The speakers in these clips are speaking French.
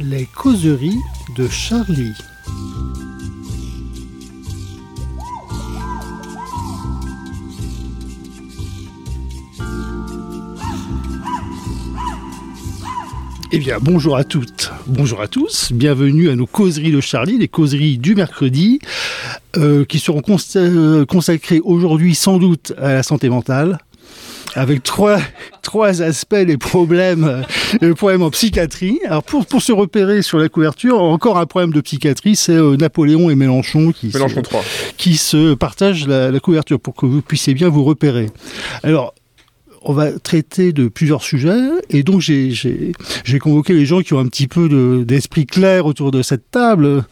Les causeries de Charlie. Eh bien, bonjour à toutes, bonjour à tous, bienvenue à nos causeries de Charlie, les causeries du mercredi, euh, qui seront consta- consacrées aujourd'hui sans doute à la santé mentale, avec trois, trois aspects les problèmes, euh, les problèmes en psychiatrie. Alors pour, pour se repérer sur la couverture, encore un problème de psychiatrie, c'est euh, Napoléon et Mélenchon qui, Mélenchon se, 3. qui se partagent la, la couverture pour que vous puissiez bien vous repérer. Alors, on va traiter de plusieurs sujets et donc j'ai- j'ai j'ai convoqué les gens qui ont un petit peu de- d'esprit clair autour de cette table.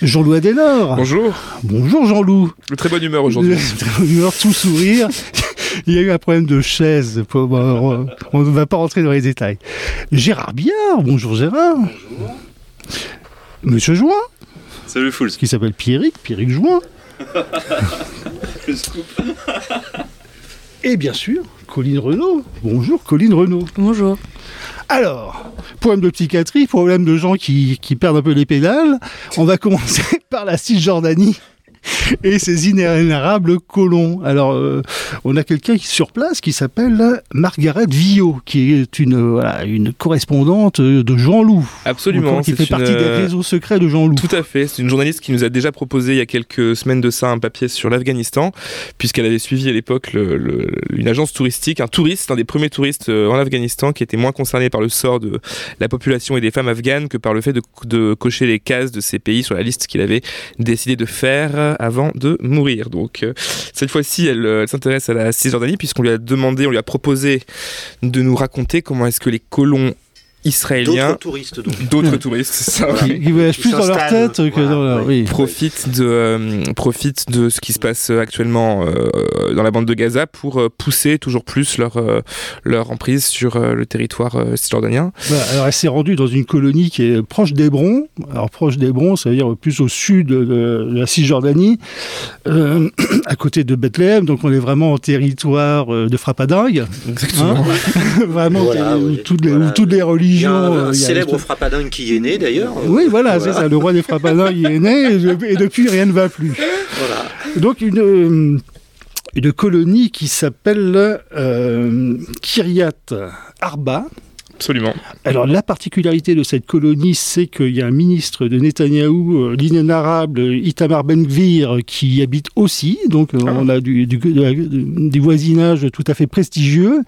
Jean-Loup Adenor. Bonjour. Bonjour Jean-Loup. De très bonne humeur aujourd'hui. Très bonne humeur, tout sourire. Il y a eu un problème de chaise. On ne va pas rentrer dans les détails. Gérard Biard. Bonjour Gérard. Monsieur Join, Salut Fools. qui s'appelle Pierrick, Pierrick Join. Le scoop. Et bien sûr, Colline Renaud. Bonjour Colline Renaud. Bonjour. Alors, problème de psychiatrie, problème de gens qui, qui perdent un peu les pédales. On va commencer par la Cisjordanie et ses inénarrables colons. Alors, euh, on a quelqu'un qui sur place qui s'appelle Margaret Villot, qui est une, euh, voilà, une correspondante de Jean-Loup. Absolument. Qui fait une, partie des euh, réseaux secrets de Jean-Loup. Tout à fait. C'est une journaliste qui nous a déjà proposé il y a quelques semaines de ça un papier sur l'Afghanistan, puisqu'elle avait suivi à l'époque le- le- une agence touristique, un touriste, un des premiers touristes en Afghanistan qui était moins concerné par le sort de la population et des femmes afghanes que par le fait de, de cocher les cases de ces pays sur la liste qu'il avait décidé de faire avant de mourir. Donc euh, cette fois-ci, elle, euh, elle s'intéresse à la Cisjordanie puisqu'on lui a demandé, on lui a proposé de nous raconter comment est-ce que les colons israéliens D'autres touristes donc. d'autres touristes, c'est ça. Qui, qui voyagent plus dans leur tête que voilà, dans leur... oui. Oui. profite de, euh, profite de ce qui se passe actuellement euh, dans la bande de Gaza pour euh, pousser toujours plus leur, euh, leur emprise sur euh, le territoire euh, cisjordanien. Voilà, alors elle s'est rendue dans une colonie qui est proche d'Hébron. Alors proche d'Hébron, ça veut dire plus au sud de, de la Cisjordanie, euh, à côté de Bethléem. Donc on est vraiment en territoire euh, de frappadingue. Exactement. Hein vraiment Voilà, où oui. toutes les, où toutes les Il y a un, euh, un il y a célèbre frappadingue qui est né d'ailleurs. Oui, voilà, Voilà. c'est ça. Le roi des frappadingues y est né et, de- et depuis rien ne va plus. Voilà. Donc une, euh, une colonie qui s'appelle euh, Kiryat Arba. Absolument. Alors la particularité de cette colonie, c'est qu'il y a un ministre de Netanyahou, euh, l'inénarrable Itamar Ben-Gvir, qui y habite aussi. Donc euh, Ah. on a du, du, de la- du voisinage tout à fait prestigieux.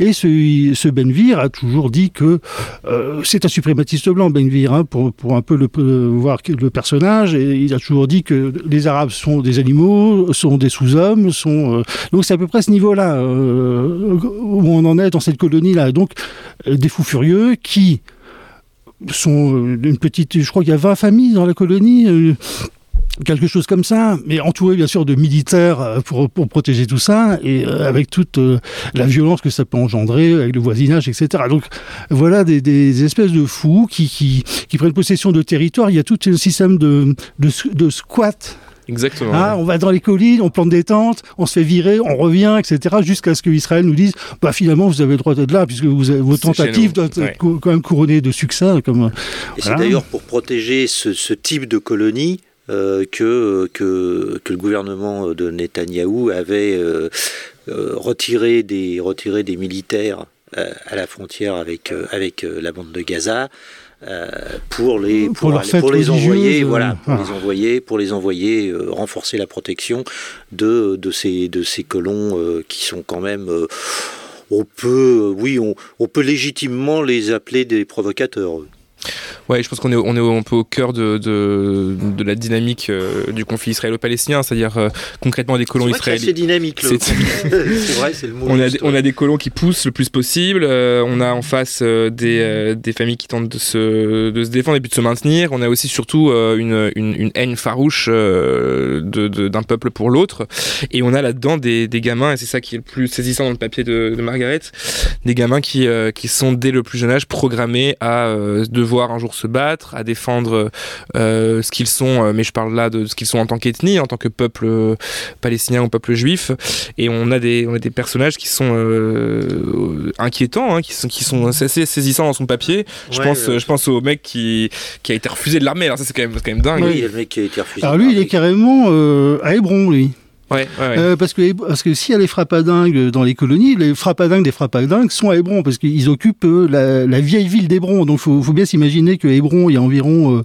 Et ce, ce Ben-Gvir a toujours dit que euh, c'est un suprématiste blanc, Ben-Gvir, hein, pour, pour un peu le, voir le personnage. Et il a toujours dit que les Arabes sont des animaux, sont des sous-hommes, sont... euh, donc c'est à peu près ce niveau-là euh, où on en est dans cette colonie-là. Donc euh, des fous furieux qui sont euh, une petite, je crois qu'il y a 20 familles dans la colonie, euh, quelque chose comme ça, mais entouré bien sûr de militaires euh, pour, pour protéger tout ça, et avec toute la violence que ça peut engendrer, avec le voisinage, etc. Donc voilà des, des espèces de fous qui, qui, qui prennent possession de territoires. Il y a tout un système de, de, de squat Exactement. ah, on va dans les collines, on plante des tentes, on se fait virer, on revient, etc. Jusqu'à ce que Israël nous dise, bah finalement vous avez le droit d'être là puisque vous avez, vos tentatives doivent être Ouais. quand même couronnées de succès. Comme Et c'est d'ailleurs pour protéger ce, ce type de colonie euh, que, que, que le gouvernement de Netanyahou avait euh, euh, retiré, des, retiré des militaires euh, à la frontière avec, euh, avec euh, la bande de Gaza. Euh, pour les Pour pour, leurs aller- fêtes pour les envoyer euh, voilà pour ah. les envoyer pour les envoyer euh, renforcer la protection de de ces de ces colons euh, qui sont quand même on peut, oui, on, on peut légitimement les appeler des provocateurs. eux. Ouais, je pense qu'on est, on est un peu au cœur de, de, de la dynamique euh, du conflit israélo-palestinien, c'est-à-dire euh, concrètement des colons C'est c'est israéliens. assez dynamique. C'est- C'est vrai, c'est le mot. On a, des, on a des colons qui poussent le plus possible. euh, on a en face des, des familles qui tentent de se, de se défendre et puis de se maintenir. On a aussi surtout une, une, une haine farouche d'un peuple pour l'autre. Et on a là-dedans des, des gamins, et c'est ça qui est le plus saisissant dans le papier de, Margaret, des gamins qui, qui sont dès le plus jeune âge programmés à euh, devoir un jour se battre, à défendre ce qu'ils sont, mais je parle là de ce qu'ils sont en tant qu'ethnie, en tant que peuple palestinien ou peuple juif. Et on a des, on a des personnages qui sont inquiétants, hein, qui sont, qui sont assez saisissants dans son papier. Je pense, je pense au mec qui, qui a été refusé de l'armée. Alors ça, c'est quand même, quand même dingue. Oui, il y a le mec qui a été refusé. Alors lui, il est carrément à Hébron, lui. Ouais, ouais, euh, parce que parce que s'il y a les frappadingues dans les colonies, les frappadingues des frappadingues sont à Hébron parce qu'ils occupent euh, la, la, vieille ville d'Hébron. Donc faut, faut bien s'imaginer que Hébron il y a environ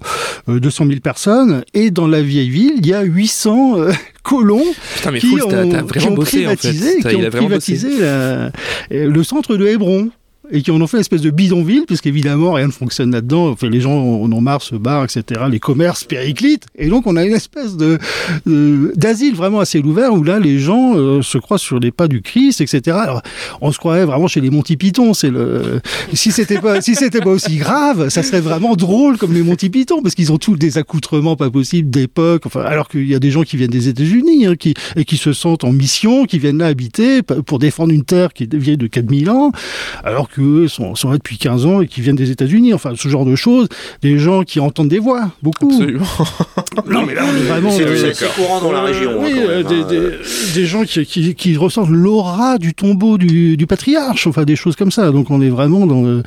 euh, 200 000 personnes et dans la vieille ville il y a 800 euh, colons Putain, mais qui, Fouls, ont, t'as- t'as qui vraiment ont bossé, en fait. privatisé, qui ont privatisé la- le centre de Hébron et qui en ont fait une espèce de bidonville, puisqu'évidemment rien ne fonctionne là-dedans. Enfin, les gens en ont marre, se barrent, etc. Les commerces périclitent. Et donc on a une espèce de d'asile vraiment assez ouvert où là les gens euh, se croient sur les pas du Christ, etc. Alors, on se croirait vraiment chez les Monty Python. C'est le si c'était pas si c'était pas aussi grave, ça serait vraiment drôle comme les Monty Python parce qu'ils ont tous des accoutrements pas possibles d'époque. Enfin, alors qu'il y a des gens qui viennent des États-Unis hein, qui et qui se sentent en mission, qui viennent là habiter pour défendre une terre qui est vieille de 4000 ans, alors sont, sont là depuis 15 ans et qui viennent des États-Unis. Enfin, ce genre de choses. Des gens qui entendent des voix, beaucoup. Absolument. Non, mais là, on est vraiment. C'est euh, courant dans la euh, région. hein, oui, quand euh, même, des, hein. des- des gens qui, qui, qui ressentent l'aura du tombeau du, du patriarche, enfin des choses comme ça. Donc on est vraiment dans. le-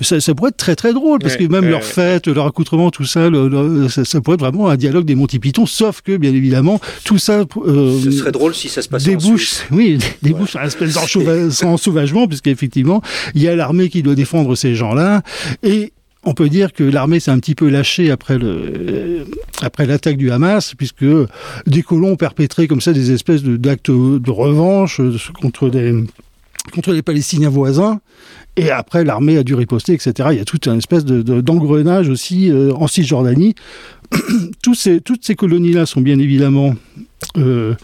ça, ça pourrait être très très drôle parce Ouais, que même ouais, leur ouais. fête, leur accoutrement, tout ça, le- le- ça, ça pourrait être vraiment un dialogue des Monty Python. Sauf que bien évidemment tout ça. euh, Ce serait drôle si ça se passait en débouche, Suisse. oui, débouche sur un espèce d'enchauva- ensauvagement, puisqu'effectivement, il y a l'armée qui doit défendre ces gens-là, et on peut dire que l'armée s'est un petit peu lâchée après le euh, après l'attaque du Hamas, puisque des colons perpétré comme ça des espèces de- d'actes de revanche euh, contre des contre les Palestiniens voisins. Et après, l'armée a dû riposter, etc. Il y a toute une espèce de- de- d'engrenage aussi euh, en Cisjordanie. Tous ces, toutes ces colonies-là sont bien évidemment euh,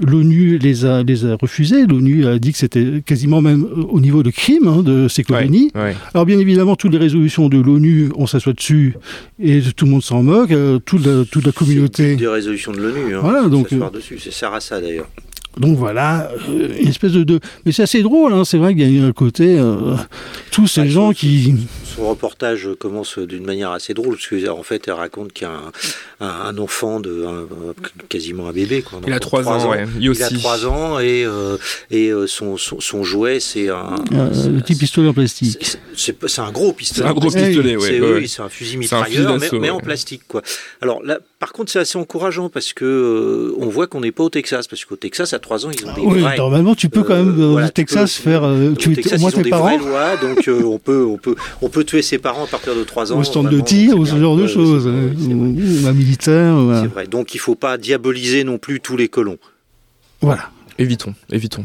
l'ONU les a, les a refusées. L'ONU a dit que c'était quasiment même euh, au niveau de crime hein, de ces colonies. Ouais, ouais. Alors bien évidemment, toutes les résolutions de l'ONU, on s'assoit dessus et tout le monde s'en moque. euh, toute, la, toute la communauté. Des résolutions de l'ONU. Hein, Voilà, donc, s'asseoir dessus. C'est Sarassa d'ailleurs. Donc voilà, euh, une espèce de... de... Mais c'est assez drôle, hein, c'est vrai qu'il y a un côté... euh, tous ces Ah, gens son- qui... Son reportage commence d'une manière assez drôle, parce qu'en fait, elle raconte qu'il y a un, un- un enfant, de, un- quasiment un bébé. Quoi, Il a enfant de 3 ans, ouais. Il a Yossi. 3 ans et, euh, et euh, son, son, son jouet, c'est un. euh, c'est- le petit pistolet en plastique. c'est- un gros pistolet. C'est un gros pistolet, ouais. C'est ouais, oui, ouais. c'est un fusil C'est un fusil mitrailleur, mais, mais ouais. en plastique, quoi. Alors là, par contre, c'est assez encourageant parce que euh, on voit qu'on n'est pas au Texas, parce qu'au Texas, à 3 ans, ils ont des Oui, vrais. normalement, tu peux quand même, euh, voilà, au tu Texas, peux- faire euh, Au tuer Texas, au moins ils ont tes des parents. vraies lois, donc euh, on peut, on peut, on peut tuer ses parents à partir de 3 ans. Au stand de tir, ou ce genre de choses. Ou un militaire. voilà. C'est vrai. Donc il faut pas diaboliser non plus tous les colons. Voilà. Évitons, évitons.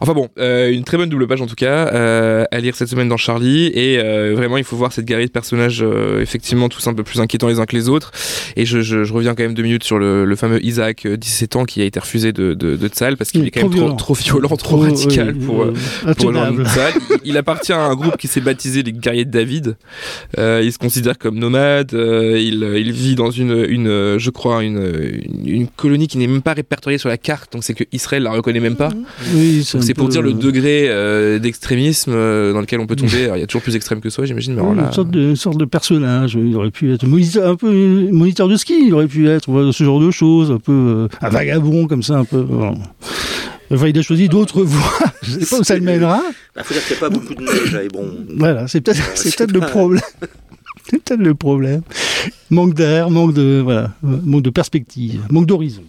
Enfin bon, euh, une très bonne double page en tout cas, euh, à lire cette semaine dans Charlie, et euh, vraiment il faut voir cette galerie de personnages euh, effectivement tous un peu plus inquiétants les uns que les autres, et je, je, je reviens quand même deux minutes sur le, le fameux Isaac, euh, 17 ans, qui a été refusé de, de, de Tzal, parce qu'il est quand même trop trop, violent. trop violent, trop Trop, radical oui, pour... euh, euh, pour. Il- Il appartient à un groupe qui s'est baptisé les guerriers de David. Euh, il se considère comme nomade. euh, il, il vit dans une, une euh, je crois, une, une, une colonie qui n'est même pas répertoriée sur la carte. Donc c'est que Israël la reconnaît même pas. Oui, un c'est pour dire le euh, degré euh, d'extrémisme euh, dans lequel on peut tomber. Alors, il y a toujours plus extrême que soi, j'imagine. Mais alors Oui, là, une, sorte de, une sorte de personnage. Il aurait pu être moniteur, un peu moniteur de ski. Il aurait pu être ce genre de choses, un peu euh, un vagabond comme ça, un peu. voilà. Enfin, il a choisi d'autres voies. Je sais pas où ça le mènera. Il faut dire qu'il n'y a pas beaucoup de neige à Hébron. Voilà, c'est peut-être le problème. C'est peut-être le problème. Manque d'air, manque de voilà, euh, manque de perspective, manque d'horizon.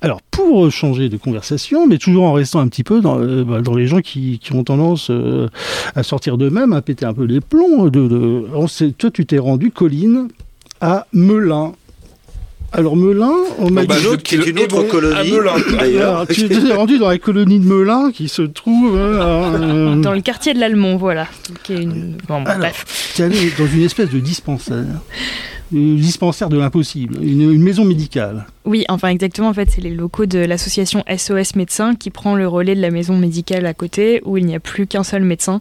Alors, pour changer de conversation, mais toujours en restant un petit peu dans, euh, bah, dans les gens qui, qui ont tendance euh, à sortir d'eux-mêmes, à péter un peu les plombs. De, de- on sait- toi, tu t'es rendu, Colline, à Melun. Alors, Melun, on m'a Bon, bah, dit... Qui est une autre colonie. Alors, tu t'es rendu dans la colonie de Melun qui se trouve... euh, Dans le quartier de l'Allemand, voilà. Qui est une... bon, Alors, bref. tu es allé dans une espèce de dispensaire, un dispensaire de l'impossible, une, une maison médicale. Oui, enfin exactement, en fait, c'est les locaux de l'association SOS Médecins qui prend le relais de la maison médicale à côté, où il n'y a plus qu'un seul médecin.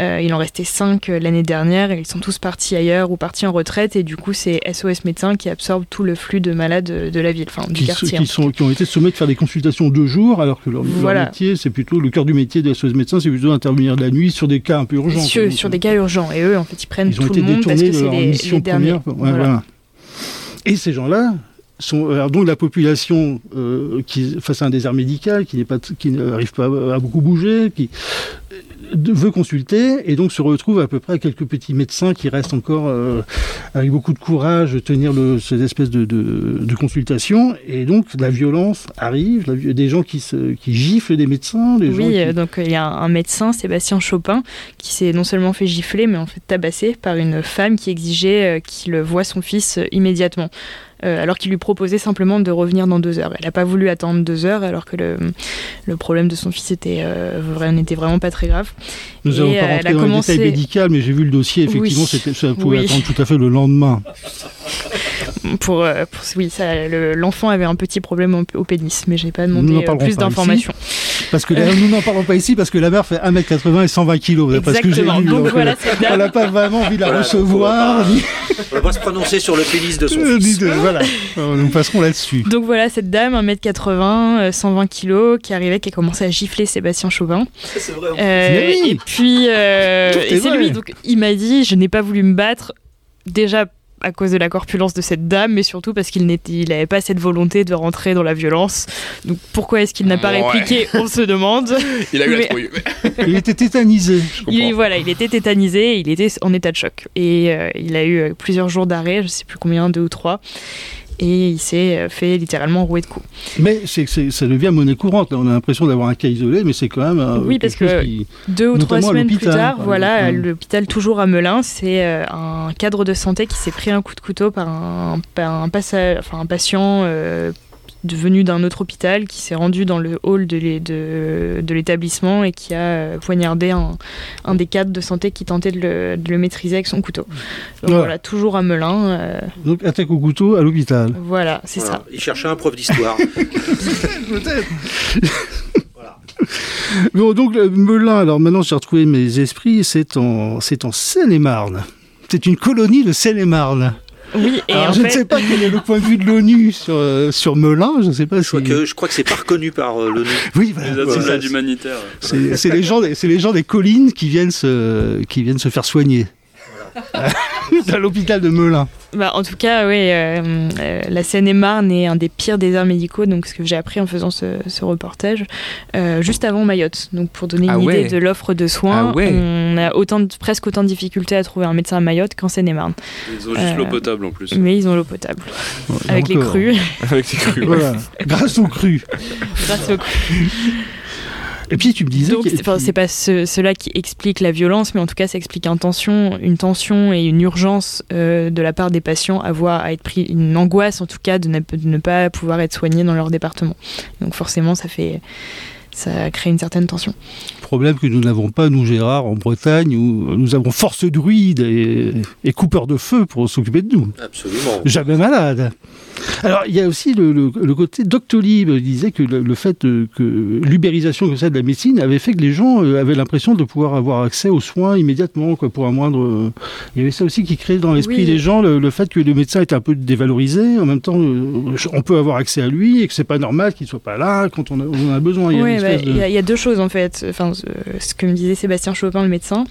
Euh, il en restait cinq euh, l'année dernière, et ils sont tous partis ailleurs ou partis en retraite, et du coup, c'est SOS Médecins qui absorbe tout le flux de malades de la ville, enfin du qui, quartier. qui, sont, qui ont été sommés de faire des consultations deux jours, alors que leur, leur Voilà. métier, c'est plutôt le cœur du métier de SOS médecin, c'est plutôt d'intervenir la nuit sur des cas un peu urgents. sur, sur des cas urgents, et eux, en fait, ils prennent Ils tout le monde parce que c'est les, les derniers. première. Ouais, Voilà. voilà. Et ces gens-là sont alors donc la population euh, qui face à un désert médical qui n'est pas qui n'arrive pas à beaucoup bouger qui euh, veut consulter et donc se retrouve à peu près à quelques petits médecins qui restent encore euh, avec beaucoup de courage tenir le, cette espèce de, de, de consultation et donc la violence arrive la des gens qui se qui giflent des médecins des gens Oui, qui- euh, donc il y a un médecin, Sébastien Chopin, qui s'est non seulement fait gifler, mais en fait tabasser par une femme qui exigeait qu'il voie son fils immédiatement. Euh, alors qu'il lui proposait simplement de revenir dans deux heures. Elle n'a pas voulu attendre deux heures, alors que le, le problème de son fils était, euh, n'était vraiment pas très grave. nous n'allons euh, pas rentrer dans commencé- les détails médicaux mais j'ai vu le dossier effectivement Oui. ça pouvait Oui. attendre tout à fait le lendemain Pour, pour- oui, l'enfant avait un petit problème au, pénis, mais j'ai pas Nous n'en demandé plus pas d'informations. Parce que là, nous n'en parlons pas ici parce que la mère fait 1m80 et 120 kg. d'après ce que j'ai Exactement. lu. Donc Donc, voilà, euh, dame. n'a pas vraiment envie de la Voilà, recevoir. On va pas se prononcer sur le pénis de son ni fils. de- voilà, Euh, nous passerons là-dessus. Donc voilà, cette dame, 1m80, euh, 120 kg, qui arrivait, qui a commencé à gifler Sébastien Chauvin. C'est vrai. Euh, et puis, euh, et c'est lui. Donc, il m'a dit, je n'ai pas voulu me battre. Déjà à cause de la corpulence de cette dame, mais surtout parce qu'il n'était, il n'avait pas cette volonté de rentrer dans la violence. Donc, pourquoi est-ce qu'il n'a pas Ouais. répliqué? On se demande. Il a eu Mais- la trouille. Il était tétanisé. Je Il, voilà, il était tétanisé, il était en état de choc. Et euh, il a eu euh, plusieurs jours d'arrêt, je sais plus combien, deux ou trois. Et il s'est euh, fait littéralement rouer de coups. Mais ça devient monnaie courante. On a l'impression d'avoir un cas isolé, mais c'est quand même. euh, Oui, parce que- qui- Deux ou trois Notamment semaines plus tard, voilà, l'hôpital toujours à Melun, c'est euh, un cadre de santé qui s'est pris un coup de couteau par un, par un, passa- enfin, un patient euh, venu d'un autre hôpital qui s'est rendu dans le hall de, l'é- de, de l'établissement et qui a euh, poignardé un, un des cadres de santé qui tentait de le, de le maîtriser avec son couteau. Donc Voilà. voilà, toujours à Melun. euh, Donc, attaque au couteau à l'hôpital. voilà, c'est Voilà. ça. Il cherchait un prof d'histoire. Peut-être. Voilà. Bon, donc, Melun, alors maintenant j'ai retrouvé mes esprits, c'est en, c'est en Seine-et-Marne. C'est une colonie de Seine-et-Marne. Oui, et Alors, en je ne sais pas quel est le point de vue de l'ONU sur, euh, sur Melun, je ne sais pas Je si... crois que, je crois que c'est pas reconnu par euh, l'ONU. Oui, voilà, Les voilà. associations humanitaires. C'est les gens, les gens des collines qui viennent se, qui viennent se faire soigner. à l'hôpital de Melun. Bah, en tout cas, oui, euh, euh, la Seine-et-Marne est un des pires déserts médicaux, donc ce que j'ai appris en faisant ce, ce reportage, euh, juste avant Mayotte. Donc pour donner une Ah idée ouais. de l'offre de soins, Ah ouais. on a autant de- presque autant de difficultés à trouver un médecin à Mayotte qu'en Seine-et-Marne. Ils ont juste Euh, l'eau potable en plus. Mais ils ont l'eau potable, avec les crues, Avec ses crues. Voilà, grâce aux crues. grâce aux crues. Et puis tu me disais. Donc que- c'est c'est pas ce- cela qui explique la violence, mais en tout cas ça explique une tension, une tension et une urgence euh, de la part des patients à voir, à être pris, une angoisse en tout cas de ne, de ne pas pouvoir être soignés dans leur département. Donc forcément ça fait, ça crée une certaine tension. Problème que nous n'avons pas, nous Gérard, en Bretagne, où nous avons force druide et, et coupeur de feu pour s'occuper de nous. Absolument. Jamais malade. Alors, il y a aussi le, le- le côté Doctolib disait que le, le fait que l'ubérisation comme ça de la médecine avait fait que les gens euh, avaient l'impression de pouvoir avoir accès aux soins immédiatement, quoi, pour un moindre. euh, Il y avait ça aussi qui créait dans l'esprit Oui. des gens le, fait que le médecin était un peu dévalorisé. En même temps, euh, on peut avoir accès à lui et que c'est pas normal qu'il soit pas là quand on, a, on en a besoin. Il y a Oui, bah, de- il y, a- il y a deux choses en fait. Enfin, ce- que me disait Sébastien Chopin, le médecin,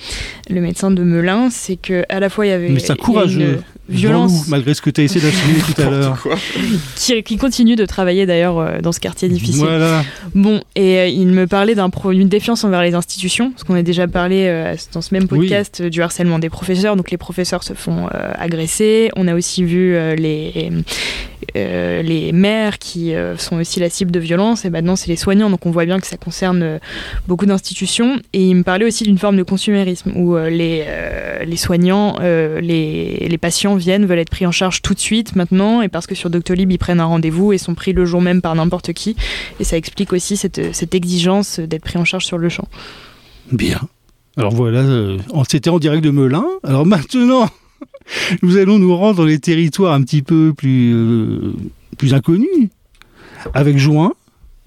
le médecin de Melun, c'est que à la fois il y avait Mais c'est un il y a courageux. une violence malgré ce que tu as essayé d'assumer tout à l'heure. Qui, qui continue de travailler d'ailleurs euh, dans ce quartier difficile. Voilà. Bon, et euh, il me parlait d'un pro- d'une défiance envers les institutions, parce qu'on a déjà parlé euh, dans ce même podcast du harcèlement des professeurs. Donc les professeurs se font euh, agresser. On a aussi vu euh, les euh, les maires qui euh, sont aussi la cible de violence. Et maintenant c'est les soignants. Donc on voit bien que ça concerne euh, beaucoup d'institutions. Et il me parlait aussi d'une forme de consumérisme où les les soignants, les les patients viennent veulent être pris en charge tout de suite maintenant, et parce que sur Doctolib ils prennent un rendez-vous et sont pris le jour même par n'importe qui. Et ça explique aussi cette, cette exigence d'être pris en charge sur le champ. Bien. Alors voilà, c'était en direct de Melun. Alors maintenant, nous allons nous rendre dans les territoires un petit peu plus, euh, plus inconnus, avec Juin,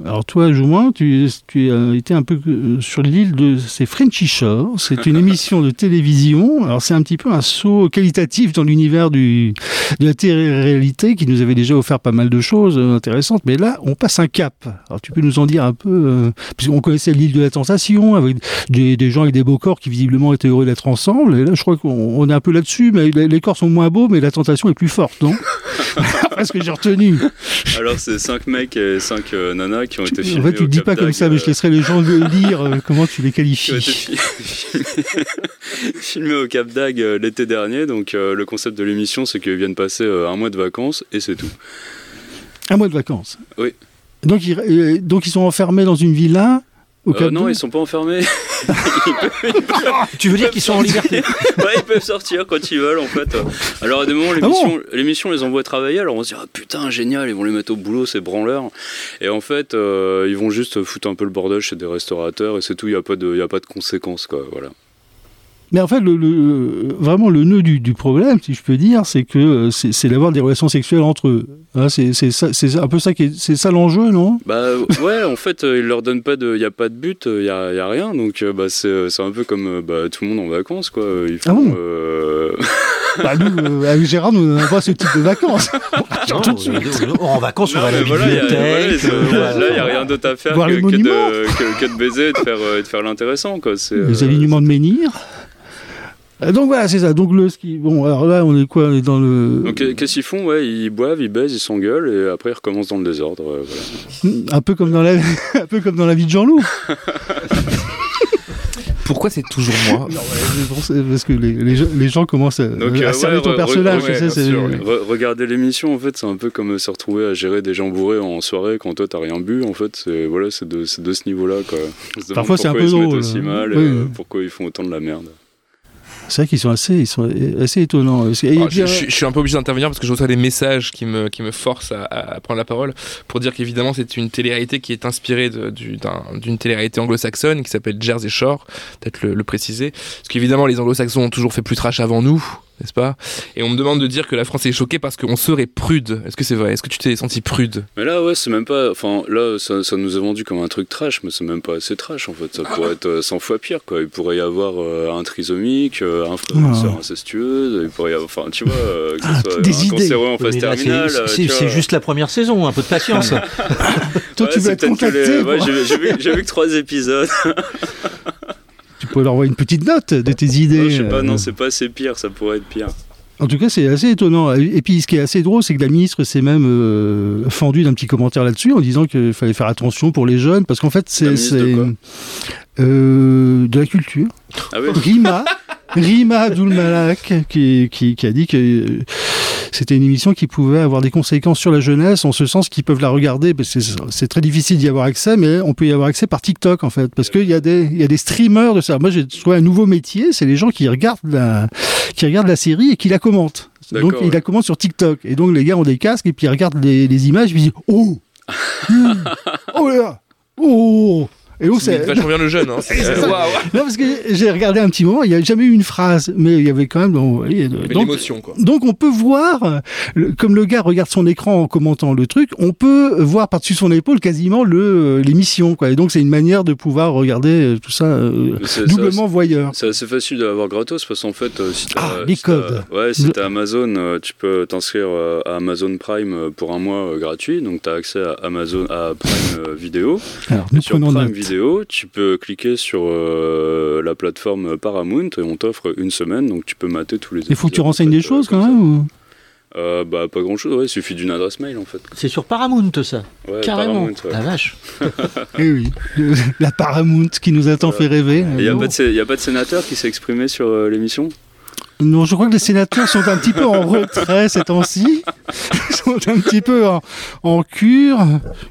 alors toi, Jouin, tu, tu as été un peu euh, sur l'île de c'est Frenchy Shore. C'est une émission de télévision. Alors c'est un petit peu un saut qualitatif dans l'univers du de la télé-réalité qui nous avait déjà offert pas mal de choses euh, intéressantes. Mais là, on passe un cap. Alors tu peux nous en dire un peu, euh, puisqu'on connaissait l'île de la tentation avec des, des, gens avec des beaux corps qui visiblement étaient heureux d'être ensemble. Et là, je crois qu'on est un peu là-dessus, mais les, corps sont moins beaux, mais la tentation est plus forte, non? Parce que j'ai retenu. Alors c'est cinq mecs et cinq nanas qui ont été filmés. En fait, tu le dis pas comme ça, mais je laisserai les gens le lire euh, comment tu les qualifies. filmé au Cap euh, l'été dernier. Donc, euh, le concept de l'émission, c'est qu'ils viennent passer un mois de vacances et c'est tout. Un mois de vacances Oui. Donc ils, donc, ils sont enfermés dans une villa euh, non, ils sont pas enfermés. tu veux dire qu'ils sont en liberté Ouais, ils peuvent sortir quand ils veulent en fait. Alors à des moments, l'émission, les envoie travailler, alors on se dit ah, putain, génial, ils vont les mettre au boulot, c'est branleurs. Et en fait, euh, ils vont juste foutre un peu le bordel chez des restaurateurs et c'est tout, il n'y a, pas de, a pas de conséquences quoi. Voilà. Mais en fait, le, vraiment, le nœud du, problème, si je peux dire, c'est que euh, c'est d'avoir des relations sexuelles entre eux. Hein, c'est un peu ça qui c'est ça l'enjeu, non? Bah ouais, en fait, euh, ils leur donnent pas de, il y a pas de but, il y a, y a, rien, donc bah, c'est un peu comme bah, tout le monde en vacances, quoi. Ils ah bon? bah nous, avec Gérard, nous n'avons pas ce type de vacances. en vacances, on va à la bibliothèque. là, il n'y a rien d'autre à faire que, que, de, que, de, baiser et de faire, de faire l'intéressant. Les alignements de menhir euh, donc voilà, c'est ça. Donc le ski. Bon, alors là, on est quoi? On est dans le. Donc qu'est-ce qu'ils font? Ouais, ils boivent, ils baisent, ils s'engueulent et après ils recommencent dans le désordre. Euh, voilà. Un peu comme dans la, un peu comme dans la vie de Jean-Loup. Pourquoi c'est toujours moi? Non, Parce que les, les, gens commencent à, Donc, à euh, ton personnage. Regarder l'émission, en fait, c'est un peu comme se retrouver à gérer des gens bourrés en soirée quand toi t'as rien bu. En fait, c'est voilà, c'est de, de, ce niveau-là. Parfois, c'est un peu drôle. aussi mal, oui. pourquoi ils font autant de la merde. C'est vrai qu'ils sont assez, ils sont assez étonnants. Ah, je, suis un peu obligé d'intervenir parce que je reçois des messages qui me, qui me forcent à, prendre la parole pour dire qu'évidemment c'est une télé-réalité qui est inspirée d'une télé-réalité anglo-saxonne qui s'appelle Jersey Shore, peut-être le, le, préciser. Parce qu'évidemment les anglo-saxons ont toujours fait plus trash avant nous, n'est-ce pas? Et on me demande de dire que la France est choquée parce qu'on serait prude. Est-ce que c'est vrai? Est-ce que tu t'es senti prude? Mais là, ouais, c'est même pas. Enfin, là, ça, nous a vendu comme un truc trash, mais c'est même pas assez trash en fait. Ça pourrait être 100 fois pire, quoi. Il pourrait y avoir euh, un trisomique, euh, un frère, une soeur incestueuse, il pourrait y avoir. Enfin, tu vois, euh, que ce ah, soit des un cancéreux en phase terminale. C'est juste la première saison, un peu de patience. Toi, tu vas être contacté. J'ai vu que trois épisodes. Peux leur envoyer une petite note de tes idées. Non, je sais pas, non, c'est pas assez pire, ça pourrait être pire. En tout cas, c'est assez étonnant. Et puis, ce qui est assez drôle, c'est que la ministre s'est même euh, fendue d'un petit commentaire là-dessus en disant qu'il fallait faire attention pour les jeunes, parce qu'en fait, c'est de, euh, de, la culture. Ah oui? Rima, Rima Abdul Malak, qui, qui, qui, a dit que c'était une émission qui pouvait avoir des conséquences sur la jeunesse, en ce sens qu'ils peuvent la regarder, parce que c'est très difficile d'y avoir accès, mais on peut y avoir accès par TikTok, en fait, parce qu'il y, a des, y a des streamers de ça. Moi, j'ai trouvé un nouveau métier, c'est les gens qui regardent la, qui regardent la série et qui la commentent. Donc, ils la commentent sur TikTok. Et donc, les gars ont des casques et puis ils regardent les, les images et ils disent Oh Oh là Oh et où c'est vachement bien le jeune. Hein. Non, parce que j'ai regardé un petit moment, il n'y a jamais eu une phrase, mais il y avait quand même. Donc, l'émotion, quoi. Donc on peut voir, comme le gars regarde son écran en commentant le truc, on peut voir par-dessus son épaule quasiment le l'émission, quoi. Et donc c'est une manière de pouvoir regarder euh, tout ça euh, doublement voyeur. C'est assez facile d'avoir gratos parce qu'en fait, euh, si tu ah, les codes. Ouais, si t'as Amazon, tu peux t'inscrire à Amazon Prime pour un mois gratuit, donc tu as accès à Amazon à Prime Vidéo. Alors nous sur prenons Tu peux cliquer sur euh, la plateforme Paramount et on t'offre une semaine, donc tu peux mater tous les Il faut que tu renseignes des choses quand même euh, bah, pas grand chose, il suffit d'une adresse mail en fait. C'est sur Paramount ça. Carrément. La vache. Eh oui, la Paramount qui nous a tant fait rêver. Il n'y a, a, pas de sénateur qui s'est exprimé sur euh, l'émission? Non, je crois que les sénateurs sont un petit peu en retrait ces temps-ci. Ils sont un petit peu en, cure.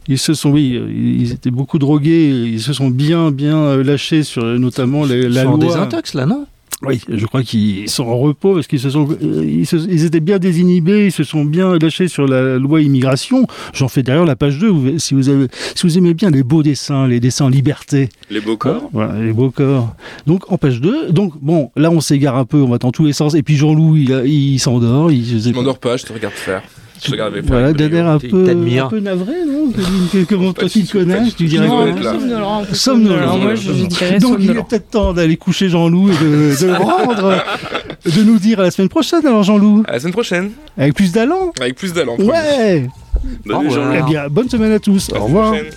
Ils se sont, oui, ils étaient beaucoup drogués. Ils se sont bien, bien lâchés sur notamment les, la loi. Ils sont en désintox là, non? Oui, je crois qu'ils sont en repos parce qu'ils se sont, euh, ils, étaient bien désinhibés, ils se sont bien lâchés sur la loi immigration. J'en fais d'ailleurs la page 2, si vous, avez, si vous aimez bien les beaux dessins, les dessins en liberté. Les beaux corps Voilà, les beaux corps. Donc en page 2, donc bon, là on s'égare un peu, on va dans tous les sens. Et puis Jean-Loup, il, il s'endort. Il, je m'endors pas, je te regarde faire. Je regarde avec Voilà, d'un air un peu, un peu navré, non Comment toi qui le connais, tu dirais quoi Somnolent. Moi, je dirais Donc il est peut-être temps d'aller coucher Jean-Loup et de, de le rendre, de nous dire à la semaine prochaine alors Jean-Loup. À la semaine prochaine. Avec plus d'allant. Avec plus d'allant. Ouais. Bonne, eh bien, bonne semaine à tous. Au revoir. Prochaine.